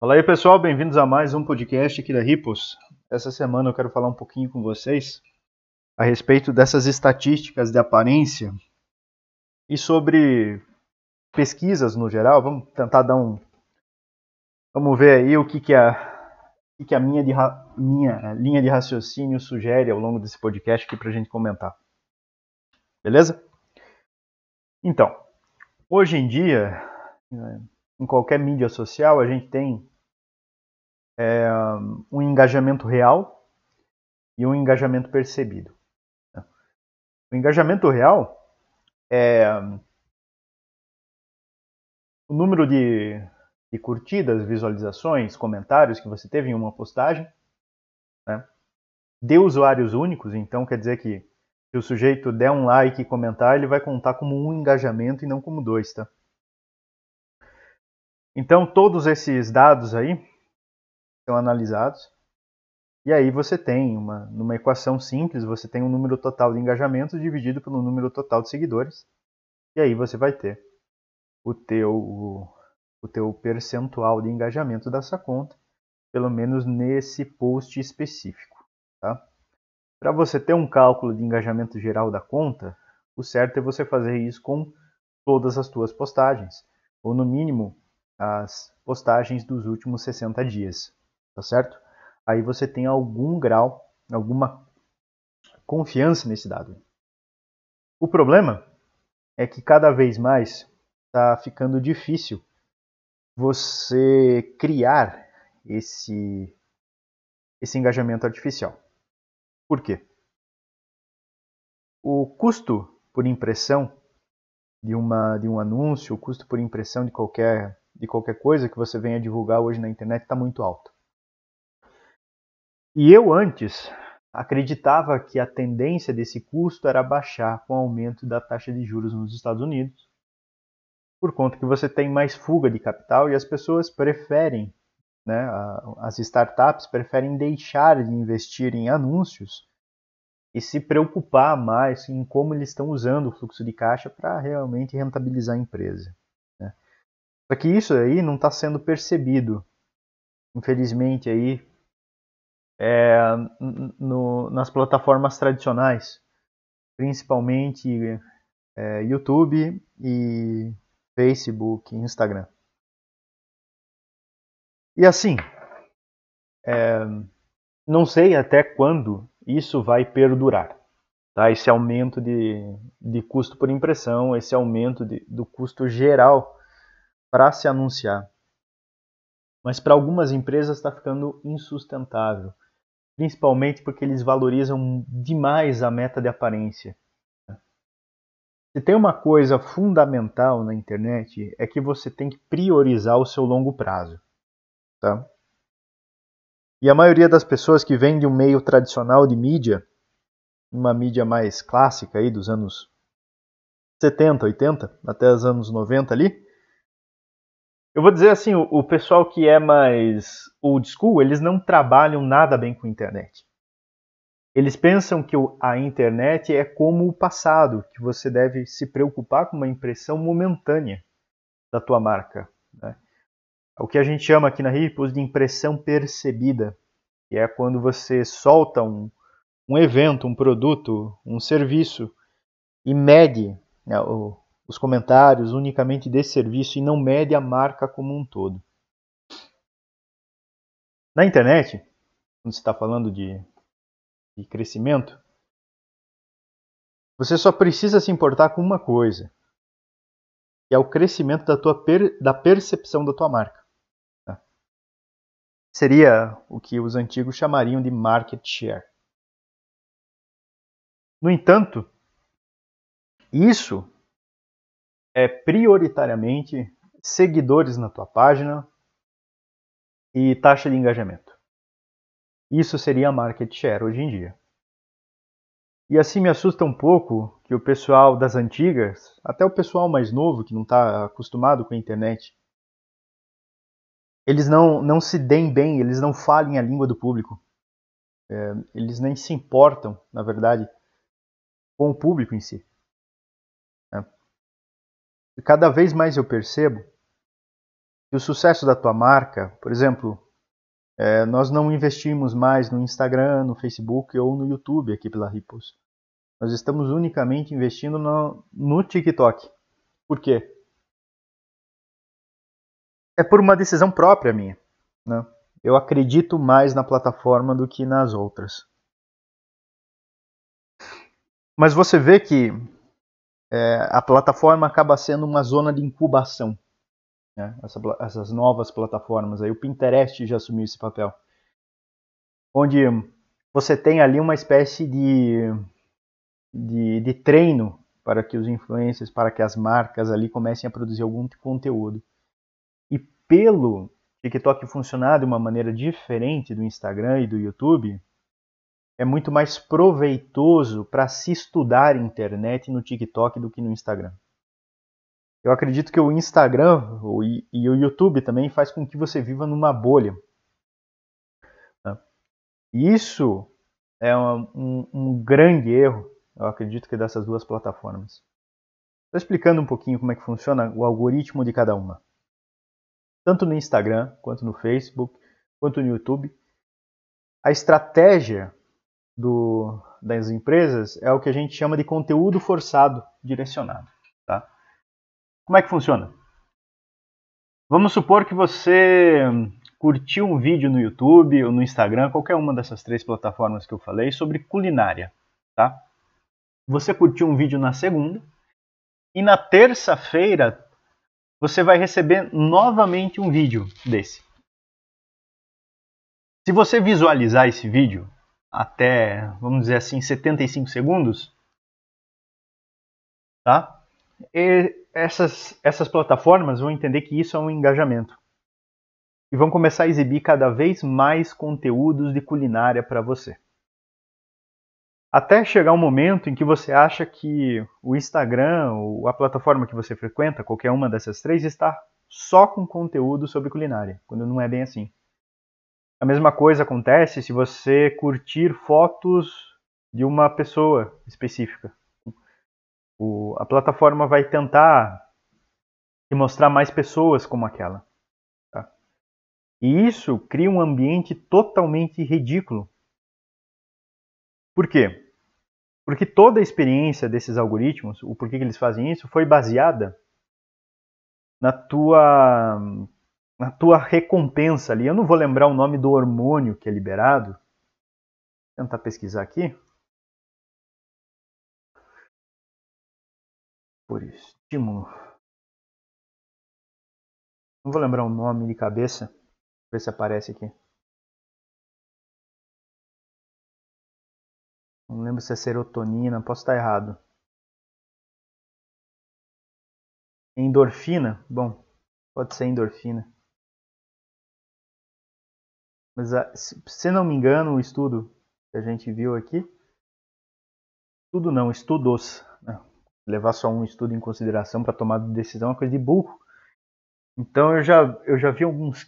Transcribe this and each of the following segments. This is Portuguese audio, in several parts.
Fala aí pessoal, bem-vindos a mais um podcast aqui da Ripos. Essa semana eu quero falar um pouquinho com vocês a respeito dessas estatísticas de aparência e sobre pesquisas no geral. Vamos tentar dar um. Vamos ver aí o que, que, a, o que, que a minha, de, minha linha de raciocínio sugere ao longo desse podcast aqui para a gente comentar. Beleza? Então, hoje em dia, em qualquer mídia social, a gente tem é, um engajamento real e um engajamento percebido. O engajamento real é o número de, de curtidas, visualizações, comentários que você teve em uma postagem, né? de usuários únicos, então quer dizer que se o sujeito der um like e comentar, ele vai contar como um engajamento e não como dois, tá? Então todos esses dados aí são analisados. E aí você tem uma numa equação simples, você tem um número total de engajamentos dividido pelo número total de seguidores. E aí você vai ter o teu o, o teu percentual de engajamento dessa conta, pelo menos nesse post específico, tá? Para você ter um cálculo de engajamento geral da conta, o certo é você fazer isso com todas as suas postagens, ou no mínimo as postagens dos últimos 60 dias tá certo? Aí você tem algum grau, alguma confiança nesse dado. O problema é que cada vez mais está ficando difícil você criar esse, esse engajamento artificial. Por quê? O custo por impressão de, uma, de um anúncio, o custo por impressão de qualquer, de qualquer coisa que você venha divulgar hoje na internet está muito alto. E eu antes acreditava que a tendência desse custo era baixar com o aumento da taxa de juros nos Estados Unidos, por conta que você tem mais fuga de capital e as pessoas preferem, né, as startups preferem deixar de investir em anúncios e se preocupar mais em como eles estão usando o fluxo de caixa para realmente rentabilizar a empresa. Só que isso aí não está sendo percebido, infelizmente aí é, no, nas plataformas tradicionais, principalmente é, YouTube e Facebook, Instagram. E assim, é, não sei até quando isso vai perdurar. Tá? Esse aumento de, de custo por impressão, esse aumento de, do custo geral para se anunciar. Mas para algumas empresas está ficando insustentável principalmente porque eles valorizam demais a meta de aparência. Se tem uma coisa fundamental na internet é que você tem que priorizar o seu longo prazo, tá? E a maioria das pessoas que vem de um meio tradicional de mídia, uma mídia mais clássica aí dos anos 70, 80, até os anos 90 ali, eu vou dizer assim, o, o pessoal que é mais old school, eles não trabalham nada bem com internet. Eles pensam que a internet é como o passado, que você deve se preocupar com uma impressão momentânea da tua marca. Né? O que a gente chama aqui na Ripos de impressão percebida, que é quando você solta um, um evento, um produto, um serviço e mede né, o, os comentários unicamente desse serviço e não mede a marca como um todo. Na internet, quando você está falando de, de crescimento, você só precisa se importar com uma coisa, que é o crescimento da, tua per, da percepção da tua marca. Tá? Seria o que os antigos chamariam de market share. No entanto, isso é prioritariamente seguidores na tua página e taxa de engajamento. Isso seria market share hoje em dia. E assim me assusta um pouco que o pessoal das antigas, até o pessoal mais novo que não está acostumado com a internet, eles não, não se deem bem, eles não falem a língua do público. É, eles nem se importam, na verdade, com o público em si. E cada vez mais eu percebo que o sucesso da tua marca, por exemplo, é, nós não investimos mais no Instagram, no Facebook ou no YouTube aqui pela Ripples. Nós estamos unicamente investindo no, no TikTok. Por quê? É por uma decisão própria minha. Né? Eu acredito mais na plataforma do que nas outras. Mas você vê que é, a plataforma acaba sendo uma zona de incubação. Né? Essa, essas novas plataformas. Aí o Pinterest já assumiu esse papel. Onde você tem ali uma espécie de, de, de treino para que os influencers, para que as marcas ali comecem a produzir algum conteúdo. E pelo TikTok funcionar de uma maneira diferente do Instagram e do YouTube, é muito mais proveitoso para se estudar internet no TikTok do que no Instagram. Eu acredito que o Instagram e o YouTube também faz com que você viva numa bolha. Né? Isso é um, um, um grande erro, eu acredito que dessas duas plataformas. Estou explicando um pouquinho como é que funciona o algoritmo de cada uma. Tanto no Instagram, quanto no Facebook, quanto no YouTube. A estratégia do, das empresas é o que a gente chama de conteúdo forçado direcionado. Tá? Como é que funciona? Vamos supor que você curtiu um vídeo no YouTube ou no Instagram, qualquer uma dessas três plataformas que eu falei, sobre culinária. Tá? Você curtiu um vídeo na segunda e na terça-feira você vai receber novamente um vídeo desse. Se você visualizar esse vídeo, até, vamos dizer assim, 75 segundos, tá? E essas, essas plataformas vão entender que isso é um engajamento. E vão começar a exibir cada vez mais conteúdos de culinária para você. Até chegar um momento em que você acha que o Instagram ou a plataforma que você frequenta, qualquer uma dessas três, está só com conteúdo sobre culinária, quando não é bem assim. A mesma coisa acontece se você curtir fotos de uma pessoa específica. O, a plataforma vai tentar te mostrar mais pessoas como aquela. Tá? E isso cria um ambiente totalmente ridículo. Por quê? Porque toda a experiência desses algoritmos, o porquê que eles fazem isso, foi baseada na tua na tua recompensa ali. Eu não vou lembrar o nome do hormônio que é liberado. Vou tentar pesquisar aqui. Por estímulo. Não vou lembrar o nome de cabeça. Vou ver se aparece aqui. Não lembro se é serotonina, posso estar errado. Endorfina? Bom, pode ser endorfina. Mas, ah, se não me engano, o estudo que a gente viu aqui, estudo não, estudos, né? levar só um estudo em consideração para tomar decisão é coisa de burro. Então eu já, eu já vi alguns,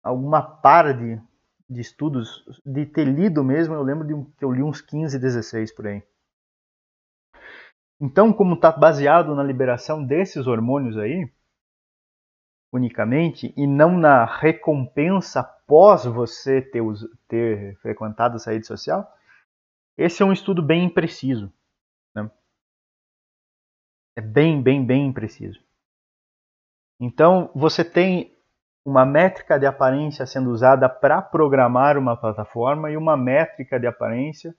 alguma para de, de estudos, de ter lido mesmo, eu lembro de um, que eu li uns 15, 16 por aí. Então, como está baseado na liberação desses hormônios aí, unicamente, e não na recompensa após você ter, ter frequentado essa rede social, esse é um estudo bem impreciso. Né? É bem, bem, bem impreciso. Então, você tem uma métrica de aparência sendo usada para programar uma plataforma e uma métrica de aparência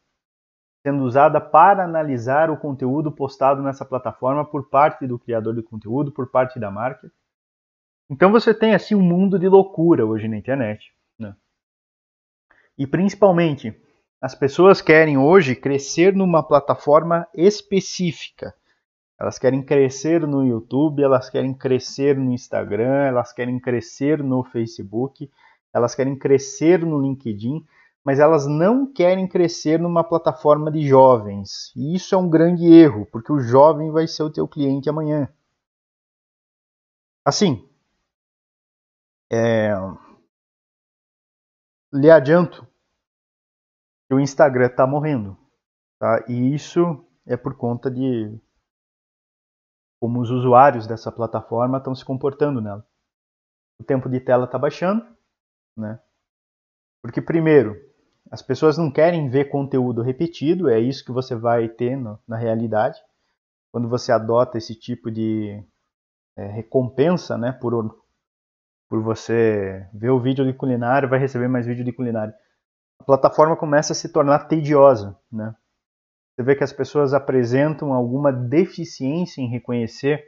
sendo usada para analisar o conteúdo postado nessa plataforma por parte do criador de conteúdo, por parte da marca. Então você tem assim um mundo de loucura hoje na internet. E principalmente, as pessoas querem hoje crescer numa plataforma específica. Elas querem crescer no YouTube, elas querem crescer no Instagram, elas querem crescer no Facebook, elas querem crescer no LinkedIn, mas elas não querem crescer numa plataforma de jovens. E isso é um grande erro, porque o jovem vai ser o teu cliente amanhã. Assim, é, lhe adianto que o Instagram está morrendo. Tá? E isso é por conta de como os usuários dessa plataforma estão se comportando nela. o tempo de tela está baixando, né? Porque primeiro, as pessoas não querem ver conteúdo repetido, é isso que você vai ter no, na realidade. Quando você adota esse tipo de é, recompensa, né, por, por você ver o vídeo de culinária, vai receber mais vídeo de culinária. A plataforma começa a se tornar tediosa, né? Você vê que as pessoas apresentam alguma deficiência em reconhecer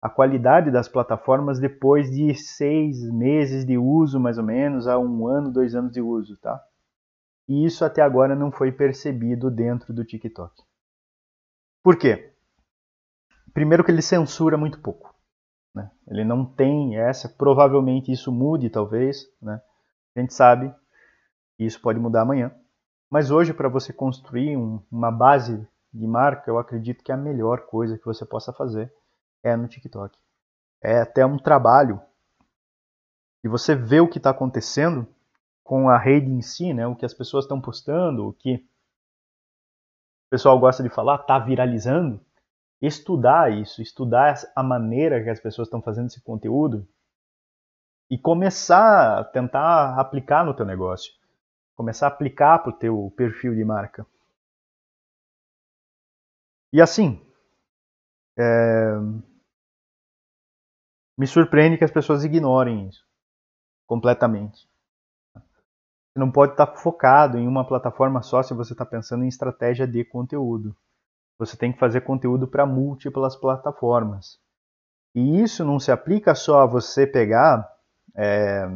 a qualidade das plataformas depois de seis meses de uso, mais ou menos, a um ano, dois anos de uso, tá? E isso até agora não foi percebido dentro do TikTok. Por quê? Primeiro que ele censura muito pouco. Né? Ele não tem essa, provavelmente isso mude talvez, né? A gente sabe que isso pode mudar amanhã. Mas hoje, para você construir um, uma base de marca, eu acredito que a melhor coisa que você possa fazer é no TikTok. É até um trabalho de você ver o que está acontecendo com a rede em si, né? O que as pessoas estão postando, o que o pessoal gosta de falar, está viralizando. Estudar isso, estudar a maneira que as pessoas estão fazendo esse conteúdo e começar a tentar aplicar no teu negócio, começar a aplicar para o teu perfil de marca. E assim, é, me surpreende que as pessoas ignorem isso completamente. Você não pode estar focado em uma plataforma só se você está pensando em estratégia de conteúdo. Você tem que fazer conteúdo para múltiplas plataformas. E isso não se aplica só a você pegar é,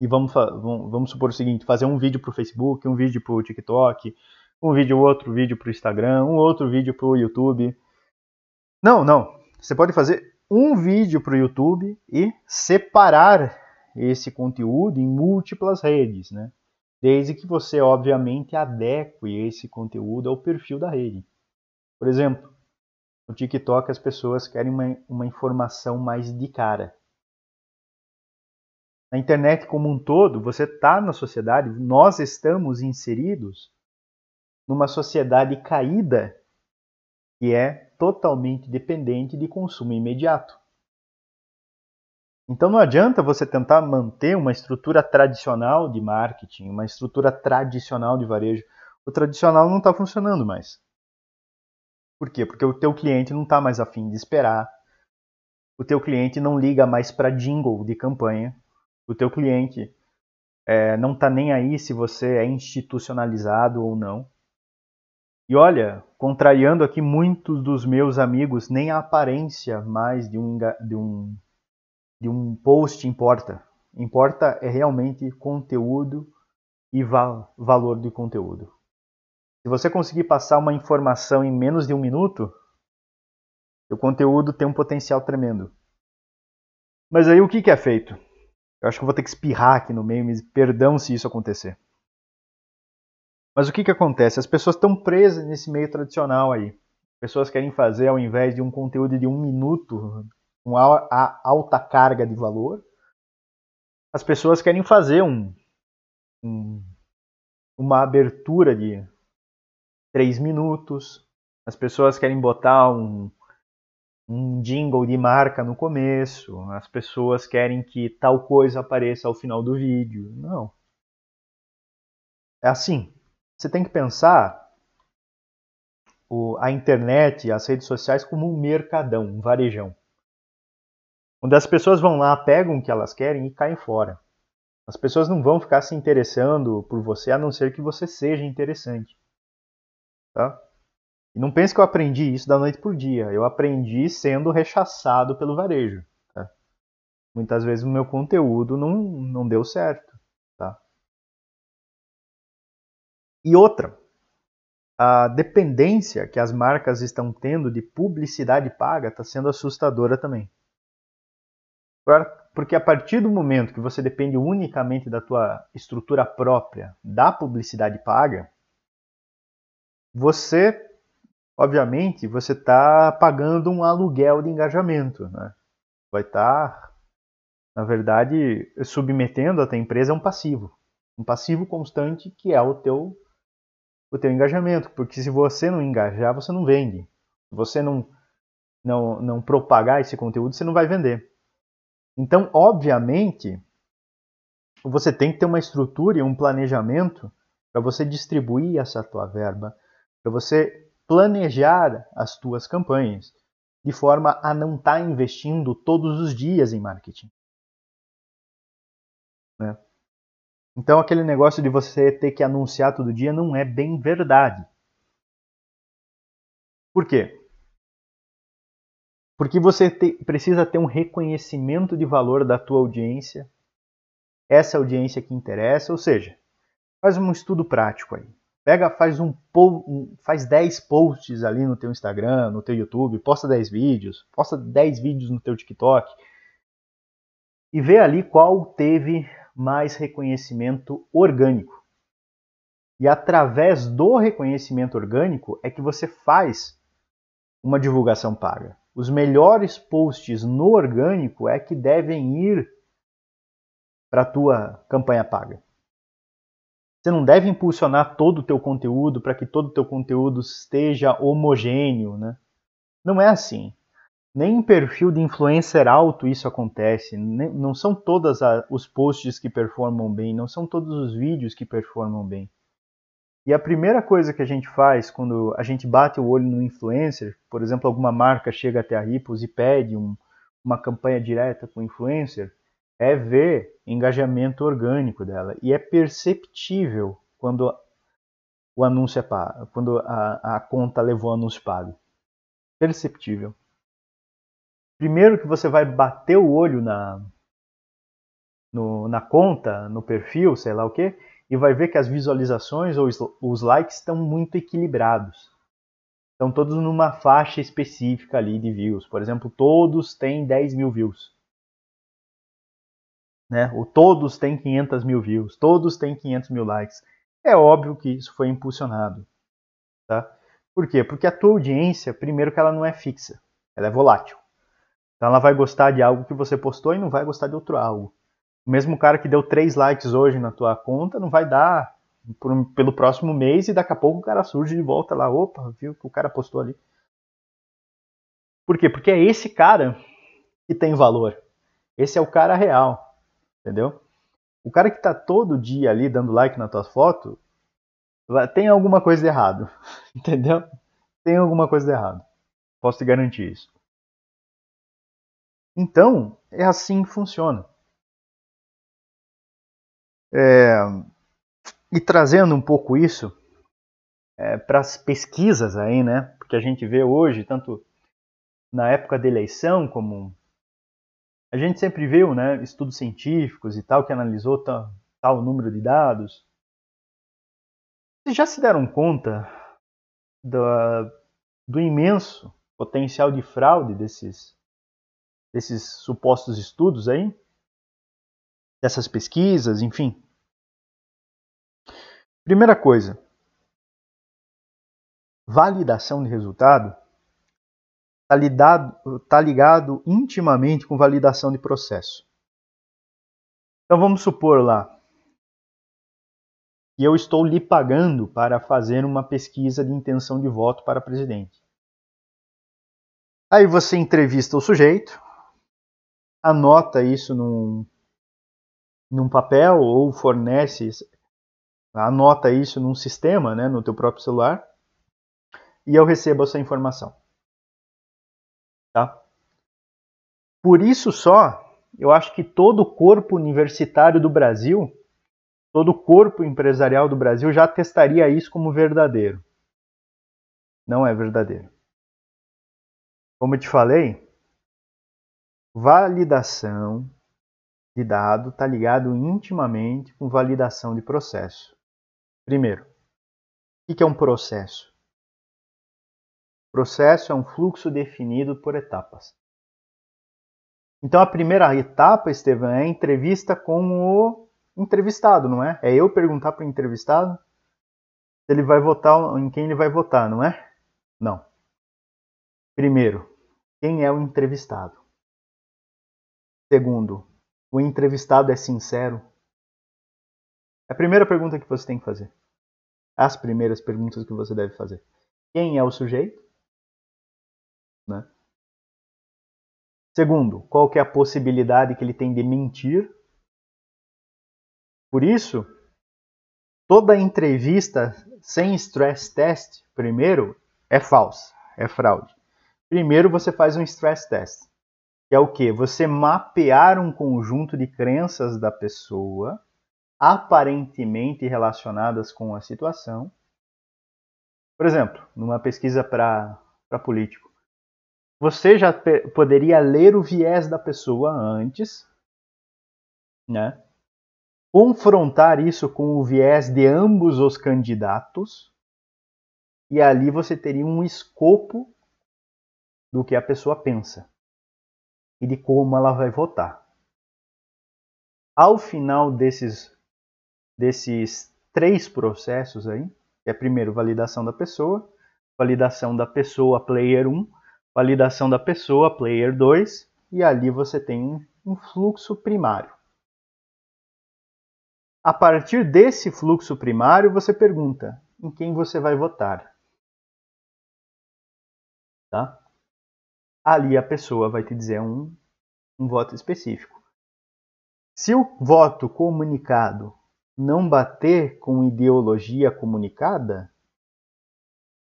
e vamos, vamos supor o seguinte, fazer um vídeo para o Facebook, um vídeo para o TikTok, um vídeo, outro vídeo para o Instagram, um outro vídeo para o YouTube. Não, não. Você pode fazer um vídeo para o YouTube e separar esse conteúdo em múltiplas redes, né? Desde que você, obviamente, adeque esse conteúdo ao perfil da rede. Por exemplo, no TikTok as pessoas querem uma, uma informação mais de cara. Na internet como um todo, você está na sociedade, nós estamos inseridos numa sociedade caída que é totalmente dependente de consumo imediato. Então não adianta você tentar manter uma estrutura tradicional de marketing, uma estrutura tradicional de varejo. O tradicional não está funcionando mais. Por quê? Porque o teu cliente não está mais afim de esperar. O teu cliente não liga mais para jingle de campanha. O teu cliente é, não está nem aí se você é institucionalizado ou não. E olha, contrariando aqui muitos dos meus amigos, nem a aparência mais de um, de um, de um post importa. Importa é realmente conteúdo e val valor de conteúdo. Se você conseguir passar uma informação em menos de um minuto, o conteúdo tem um potencial tremendo. Mas aí o que, que é feito? Eu acho que vou ter que espirrar aqui no meio, me perdão se isso acontecer. Mas o que, que acontece? As pessoas estão presas nesse meio tradicional aí. Pessoas querem fazer, ao invés de um conteúdo de um minuto, com alta carga de valor, as pessoas querem fazer um, um, uma abertura de três minutos, as pessoas querem botar um, um jingle de marca no começo, as pessoas querem que tal coisa apareça ao final do vídeo. Não. É assim. Você tem que pensar o, a internet, as redes sociais como um mercadão, um varejão. Onde as pessoas vão lá, pegam o que elas querem e caem fora. As pessoas não vão ficar se interessando por você a não ser que você seja interessante. Tá? E não pense que eu aprendi isso da noite por dia. Eu aprendi sendo rechaçado pelo varejo. Tá? Muitas vezes o meu conteúdo não, não deu certo. E outra, a dependência que as marcas estão tendo de publicidade paga está sendo assustadora também. Porque a partir do momento que você depende unicamente da tua estrutura própria da publicidade paga, você, obviamente, você está pagando um aluguel de engajamento. Né? Vai estar, tá, na verdade, submetendo a tua empresa a um passivo. Um passivo constante que é o teu o teu engajamento, porque se você não engajar, você não vende. Se você não, não, não propagar esse conteúdo, você não vai vender. Então, obviamente, você tem que ter uma estrutura e um planejamento para você distribuir essa tua verba, para você planejar as tuas campanhas, de forma a não estar tá investindo todos os dias em marketing. Né? Então, aquele negócio de você ter que anunciar todo dia não é bem verdade. Por quê? Porque você te, precisa ter um reconhecimento de valor da tua audiência, essa audiência que interessa, ou seja, faz um estudo prático aí. Pega, faz um, faz 10 posts ali no teu Instagram, no teu YouTube, posta 10 vídeos, posta 10 vídeos no teu TikTok e vê ali qual teve mais reconhecimento orgânico. E através do reconhecimento orgânico é que você faz uma divulgação paga. Os melhores posts no orgânico é que devem ir para a tua campanha paga. Você não deve impulsionar todo o teu conteúdo para que todo o teu conteúdo esteja homogêneo, né? Não é assim. Nem em perfil de influencer alto isso acontece. não são todos os posts que performam bem, não são todos os vídeos que performam bem. E a primeira coisa que a gente faz quando a gente bate o olho no influencer, por exemplo, alguma marca chega até a Ripos e pede um, uma campanha direta com o influencer, é ver engajamento orgânico dela. E é perceptível quando o anúncio é pago, quando a, a conta levou o anúncio pago. Perceptível. Primeiro que você vai bater o olho na, no, na conta, no perfil, sei lá o que, e vai ver que as visualizações ou os likes estão muito equilibrados. Estão todos numa faixa específica ali de views. Por exemplo, todos têm 10 mil views. Né? O todos têm 500 mil views, todos têm 500 mil likes. É óbvio que isso foi impulsionado. Tá? Por quê? Porque a tua audiência, primeiro que ela não é fixa, ela é volátil. Então ela vai gostar de algo que você postou e não vai gostar de outro algo. O mesmo cara que deu três likes hoje na tua conta não vai dar por, pelo próximo mês e daqui a pouco o cara surge de volta lá. Opa, viu que o cara postou ali. Por quê? Porque é esse cara que tem valor. Esse é o cara real. Entendeu? O cara que tá todo dia ali dando like na tua foto tem alguma coisa de errado. Entendeu? Tem alguma coisa de errado. Posso te garantir isso. Então, é assim que funciona. É, e trazendo um pouco isso é, para as pesquisas aí, né? Porque a gente vê hoje, tanto na época da eleição, como a gente sempre viu, né? Estudos científicos e tal, que analisou tal, tal número de dados. Vocês já se deram conta do, imenso potencial de fraude desses, desses supostos estudos aí? Dessas pesquisas, enfim. Primeira coisa, validação de resultado está ligado, tá ligado intimamente com validação de processo. Então vamos supor lá que eu estou lhe pagando para fazer uma pesquisa de intenção de voto para presidente. Aí você entrevista o sujeito, anota isso num, num papel ou fornece anota isso num sistema, né, no teu próprio celular, e eu recebo essa informação. Tá? Por isso só, eu acho que todo o corpo universitário do Brasil, todo o corpo empresarial do Brasil já testaria isso como verdadeiro. Não é verdadeiro. Como eu te falei, validação de dado está ligado intimamente com validação de processo. Primeiro, o que é um processo? Processo é um fluxo definido por etapas. Então a primeira etapa, Estevam, é a entrevista com o entrevistado, não é? É eu perguntar para o entrevistado se ele vai votar em quem ele vai votar, não é? Não. Primeiro, quem é o entrevistado? Segundo, o entrevistado é sincero? É a primeira pergunta que você tem que fazer. As primeiras perguntas que você deve fazer. Quem é o sujeito? Né? Segundo, qual que é a possibilidade que ele tem de mentir? Por isso, toda entrevista sem stress test, primeiro, é falsa, é fraude. Primeiro você faz um stress test, que é o que? Você mapear um conjunto de crenças da pessoa aparentemente relacionadas com a situação. Por exemplo, numa pesquisa para político, você já poderia ler o viés da pessoa antes, né? confrontar isso com o viés de ambos os candidatos, e ali você teria um escopo do que a pessoa pensa e de como ela vai votar. Ao final desses, desses três processos aí, que é primeiro validação da pessoa, validação da pessoa player 1, validação da pessoa player 2, e ali você tem um fluxo primário. A partir desse fluxo primário, você pergunta em quem você vai votar. Tá? ali a pessoa vai te dizer um, um voto específico. Se o voto comunicado não bater com ideologia comunicada,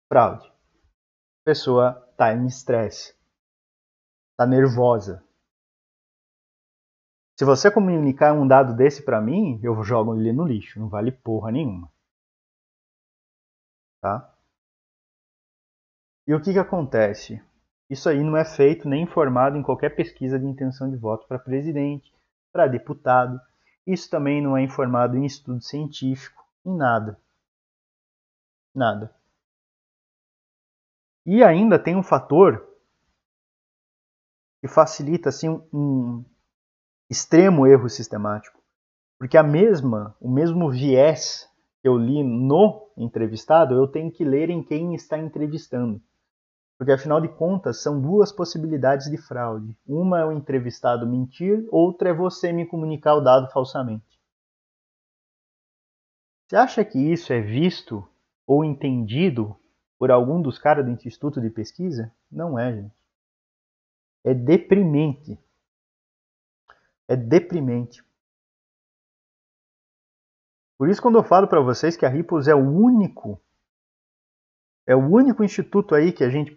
fraude. A pessoa está em estresse, está nervosa. Se você comunicar um dado desse para mim, eu jogo ele no lixo, não vale porra nenhuma. Tá? E o que, que acontece? Isso aí não é feito nem informado em qualquer pesquisa de intenção de voto para presidente, para deputado. Isso também não é informado em estudo científico, em nada. Nada. E ainda tem um fator que facilita assim um extremo erro sistemático, porque a mesma, o mesmo viés que eu li no entrevistado, eu tenho que ler em quem está entrevistando. Porque afinal de contas, são duas possibilidades de fraude. Uma é o entrevistado mentir, outra é você me comunicar o dado falsamente. Você acha que isso é visto ou entendido por algum dos caras do Instituto de Pesquisa? Não é, gente. É deprimente. É deprimente. Por isso, quando eu falo para vocês que a Ripos é o único, é o único instituto aí que a gente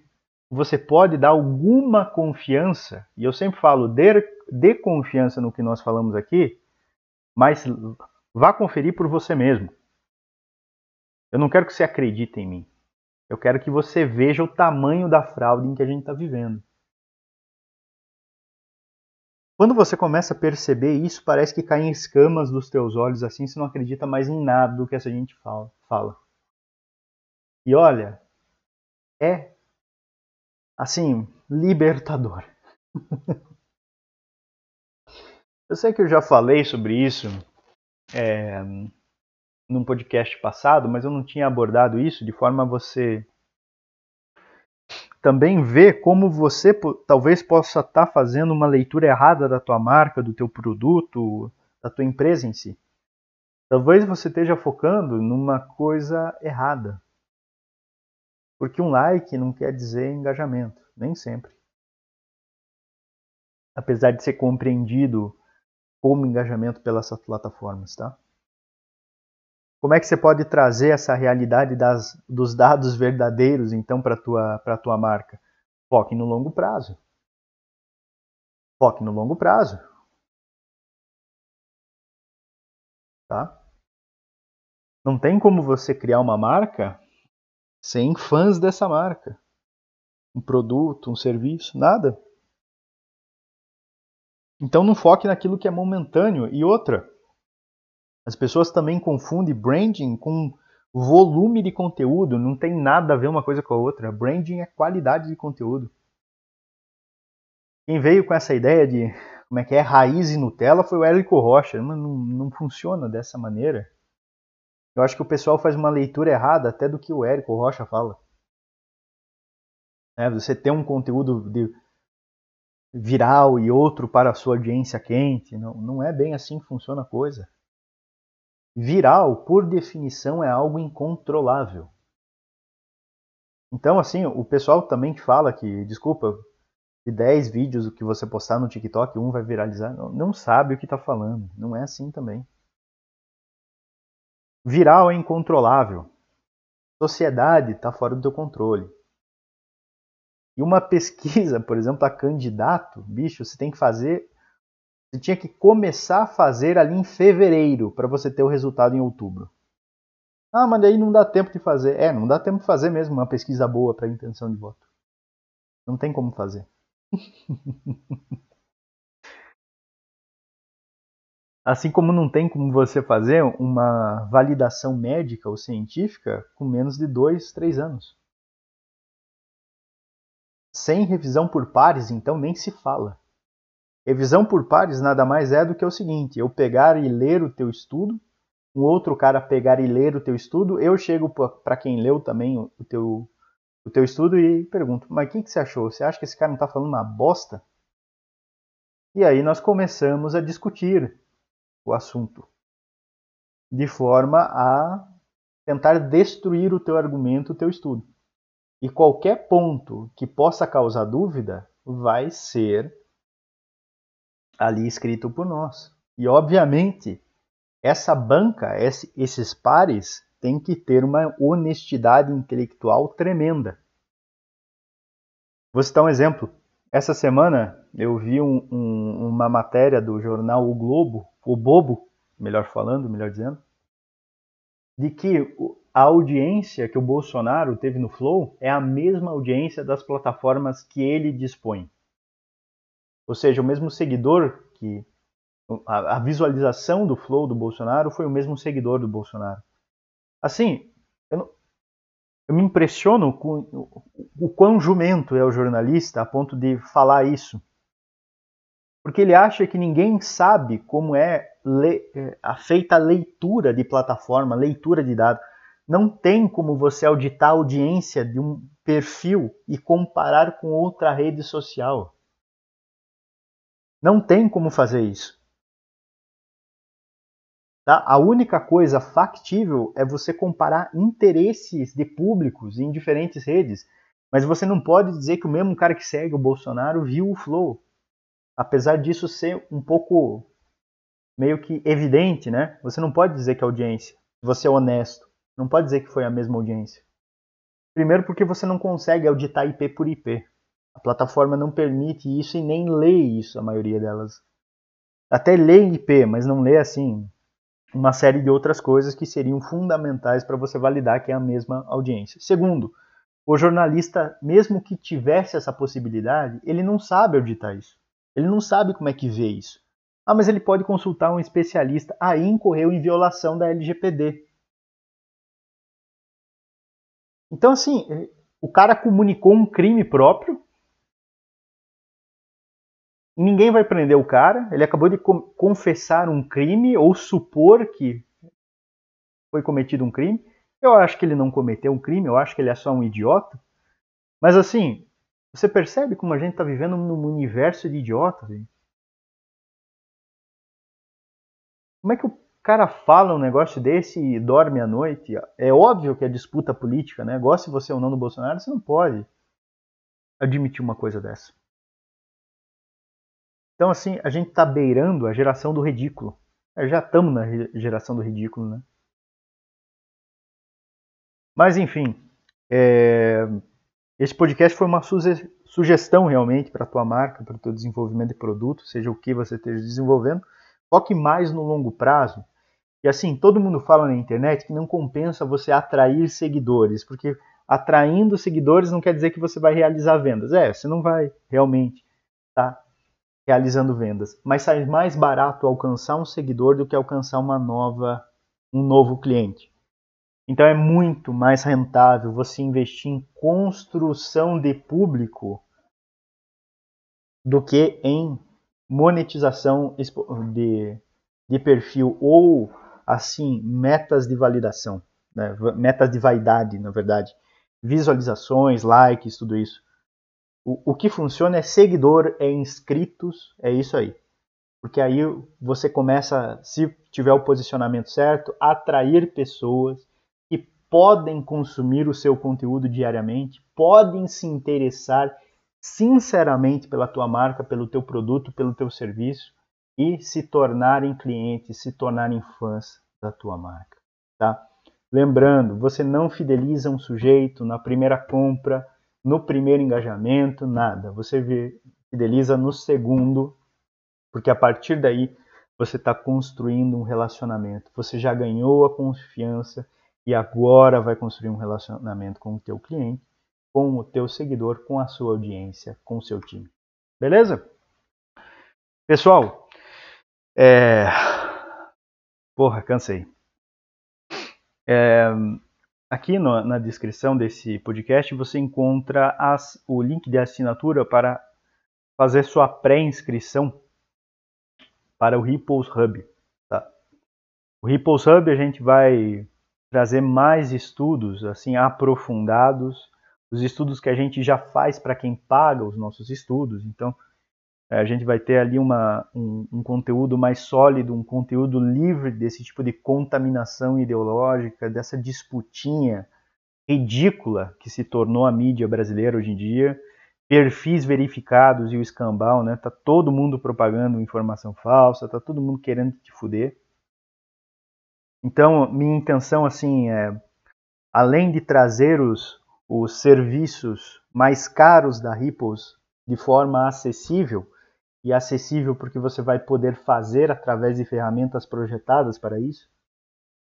você pode dar alguma confiança, e eu sempre falo, dê, dê confiança no que nós falamos aqui, mas vá conferir por você mesmo. Eu não quero que você acredite em mim. Eu quero que você veja o tamanho da fraude em que a gente está vivendo. Quando você começa a perceber isso, parece que caem escamas dos teus olhos assim, você não acredita mais em nada do que essa gente fala. E olha, é assim, libertador. eu sei que eu já falei sobre isso é, num podcast passado, mas eu não tinha abordado isso de forma a você também ver como você talvez possa estar tá fazendo uma leitura errada da tua marca, do teu produto, da tua empresa em si. Talvez você esteja focando numa coisa errada. Porque um like não quer dizer engajamento, nem sempre. Apesar de ser compreendido como engajamento pelas plataformas, tá? Como é que você pode trazer essa realidade das, dos dados verdadeiros, então, para a tua, tua marca? Foque no longo prazo. Foque no longo prazo. Tá? Não tem como você criar uma marca sem fãs dessa marca. Um produto, um serviço, nada. Então não foque naquilo que é momentâneo. E outra, as pessoas também confundem branding com volume de conteúdo. Não tem nada a ver uma coisa com a outra. Branding é qualidade de conteúdo. Quem veio com essa ideia de como é que é raiz e Nutella foi o Érico Rocha. Mas não, não funciona dessa maneira. Eu acho que o pessoal faz uma leitura errada até do que o Érico Rocha fala. É, você tem um conteúdo de viral e outro para a sua audiência quente. Não, não é bem assim que funciona a coisa. Viral, por definição, é algo incontrolável. Então, assim, o pessoal também que fala que, desculpa, de 10 vídeos que você postar no TikTok, um vai viralizar. Não, não sabe o que está falando. Não é assim também. Viral é incontrolável. Sociedade está fora do teu controle. E uma pesquisa, por exemplo, a candidato, bicho, você tem que fazer. Você tinha que começar a fazer ali em fevereiro para você ter o resultado em outubro. Ah, mas daí não dá tempo de fazer. É, não dá tempo de fazer mesmo uma pesquisa boa para intenção de voto. Não tem como fazer. Assim como não tem como você fazer uma validação médica ou científica com menos de dois, três anos. Sem revisão por pares, então, nem se fala. Revisão por pares nada mais é do que o seguinte: eu pegar e ler o teu estudo, um outro cara pegar e ler o teu estudo, eu chego para quem leu também o teu, o teu estudo e pergunto: mas o que, que você achou? Você acha que esse cara não está falando uma bosta? E aí nós começamos a discutir o assunto, de forma a tentar destruir o teu argumento, o teu estudo. E qualquer ponto que possa causar dúvida vai ser ali escrito por nós. E obviamente, essa banca, esses pares, tem que ter uma honestidade intelectual tremenda. Vou citar um exemplo. Essa semana eu vi um, um, uma matéria do jornal O Globo, O Bobo, melhor falando, melhor dizendo, de que a audiência que o Bolsonaro teve no Flow é a mesma audiência das plataformas que ele dispõe. Ou seja, o mesmo seguidor que. A, visualização do Flow do Bolsonaro foi o mesmo seguidor do Bolsonaro. Assim, eu, não, eu me impressiono com o, o quão jumento é o jornalista a ponto de falar isso. Porque ele acha que ninguém sabe como é le, é, feita a leitura de plataforma, leitura de dados. Não tem como você auditar a audiência de um perfil e comparar com outra rede social. Não tem como fazer isso. Tá? A única coisa factível é você comparar interesses de públicos em diferentes redes. Mas você não pode dizer que o mesmo cara que segue o Bolsonaro viu o Flow. Apesar disso ser um pouco meio que evidente, né? Você não pode dizer que é audiência. Você é honesto. Não pode dizer que foi a mesma audiência. Primeiro porque você não consegue auditar IP por IP. A plataforma não permite isso e nem lê isso, a maioria delas. Até lê IP, mas não lê assim uma série de outras coisas que seriam fundamentais para você validar que é a mesma audiência. Segundo, o jornalista, mesmo que tivesse essa possibilidade, ele não sabe auditar isso. Ele não sabe como é que vê isso. Ah, mas ele pode consultar um especialista. Aí incorreu em violação da LGPD. Então, assim, o cara comunicou um crime próprio. Ninguém vai prender o cara. Ele acabou de confessar um crime ou supor que foi cometido um crime. Eu acho que ele não cometeu um crime, eu acho que ele é só um idiota. Mas assim, você percebe como a gente está vivendo num universo de idiotas? Como é que o cara fala um negócio desse e dorme à noite, é óbvio que é disputa política, né? Goste você ou não do Bolsonaro, você não pode admitir uma coisa dessa. Então, assim, a gente está beirando a geração do ridículo. É, já estamos na geração do ridículo, né? Mas, enfim, é... esse podcast foi uma suge sugestão realmente para a tua marca, para o teu desenvolvimento de produto, seja o que você esteja desenvolvendo. Foque mais no longo prazo e assim, todo mundo fala na internet que não compensa você atrair seguidores, porque atraindo seguidores não quer dizer que você vai realizar vendas. É, você não vai realmente tá realizando vendas, mas sai mais barato alcançar um seguidor do que alcançar uma nova um novo cliente. Então é muito mais rentável você investir em construção de público do que em monetização de, de perfil ou assim metas de validação, né? metas de vaidade, na verdade, visualizações, likes, tudo isso. O, o que funciona é seguidor, é inscritos, é isso aí. Porque aí você começa, se tiver o posicionamento certo, a atrair pessoas que podem consumir o seu conteúdo diariamente, podem se interessar sinceramente pela tua marca, pelo teu produto, pelo teu serviço e se tornarem clientes, se tornarem fãs da tua marca, tá? Lembrando, você não fideliza um sujeito na primeira compra, no primeiro engajamento, nada. Você fideliza no segundo, porque a partir daí você está construindo um relacionamento. Você já ganhou a confiança e agora vai construir um relacionamento com o teu cliente, com o teu seguidor, com a sua audiência, com o seu time. Beleza? Pessoal, é... porra, cansei. É... Aqui no, na descrição desse podcast você encontra as, o link de assinatura para fazer sua pré-inscrição para o Ripples Hub. Tá? O Ripples Hub a gente vai trazer mais estudos assim aprofundados, os estudos que a gente já faz para quem paga os nossos estudos. Então, a gente vai ter ali uma, um, um, conteúdo mais sólido, um conteúdo livre desse tipo de contaminação ideológica, dessa disputinha ridícula que se tornou a mídia brasileira hoje em dia, perfis verificados e o escambau, né? Tá todo mundo propagando informação falsa, tá todo mundo querendo te fuder. Então, minha intenção, assim, é, além de trazer os, os serviços mais caros da Ripples de forma acessível, e acessível porque você vai poder fazer através de ferramentas projetadas para isso,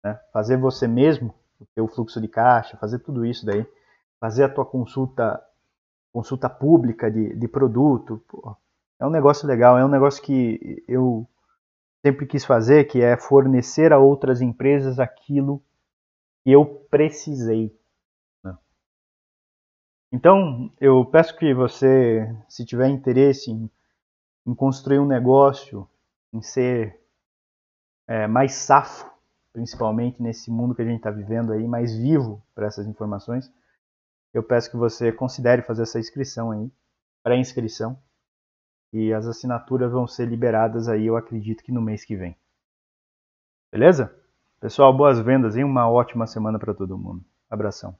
né? fazer você mesmo o teu fluxo de caixa, fazer tudo isso daí, fazer a tua consulta consulta pública de, de produto, pô, é um negócio legal, é um negócio que eu sempre quis fazer, que é fornecer a outras empresas aquilo que eu precisei. Né? Então, eu peço que você, se tiver interesse em, em construir um negócio, em ser é, mais safo, principalmente nesse mundo que a gente está vivendo aí, mais vivo para essas informações, eu peço que você considere fazer essa inscrição aí, pré-inscrição, e as assinaturas vão ser liberadas aí, eu acredito que no mês que vem. Beleza? Pessoal, boas vendas e uma ótima semana para todo mundo. Abração.